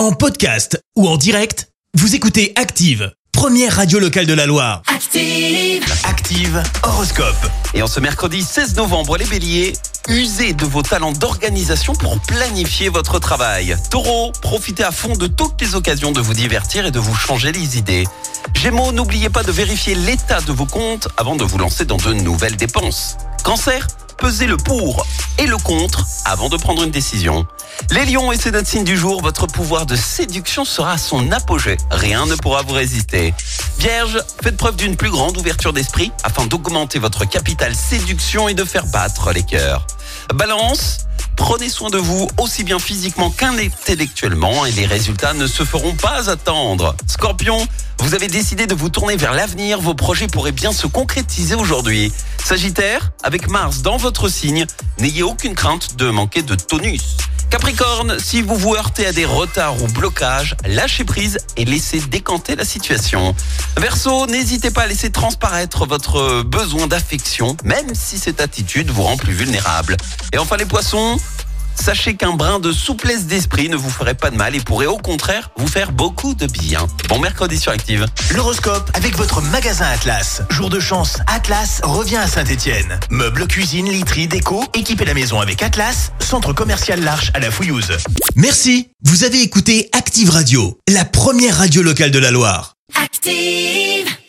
En podcast ou en direct, vous écoutez Active, première radio locale de la Loire. Active. Active Horoscope. Et en ce mercredi 16 novembre, les béliers, usez de vos talents d'organisation pour planifier votre travail. Taureau, profitez à fond de toutes les occasions de vous divertir et de vous changer les idées. Gémeaux, n'oubliez pas de vérifier l'état de vos comptes avant de vous lancer dans de nouvelles dépenses. Cancer, pesez le pour et le contre avant de prendre une décision. Les lions et c'est notre signe du jour, votre pouvoir de séduction sera à son apogée. Rien ne pourra vous résister. Vierge, faites preuve d'une plus grande ouverture d'esprit afin d'augmenter votre capital séduction et de faire battre les cœurs. Balance, prenez soin de vous aussi bien physiquement qu'intellectuellement et les résultats ne se feront pas attendre. Scorpion, vous avez décidé de vous tourner vers l'avenir, vos projets pourraient bien se concrétiser aujourd'hui. Sagittaire, avec Mars dans votre signe, n'ayez aucune crainte de manquer de tonus. Capricorne, si vous vous heurtez à des retards ou blocages, lâchez prise et laissez décanter la situation. Verseau, n'hésitez pas à laisser transparaître votre besoin d'affection, même si cette attitude vous rend plus vulnérable. Et enfin les poissons, sachez qu'un brin de souplesse d'esprit ne vous ferait pas de mal et pourrait au contraire vous faire beaucoup de bien. Bon mercredi sur Active. L'horoscope avec votre magasin Atlas. Jour de chance, Atlas revient à Saint-Étienne. Meubles, cuisine, literie, déco, équipez la maison avec Atlas, centre commercial L'Arche à la Fouillouse. Merci. Vous avez écouté Active Radio, la première radio locale de la Loire. Active.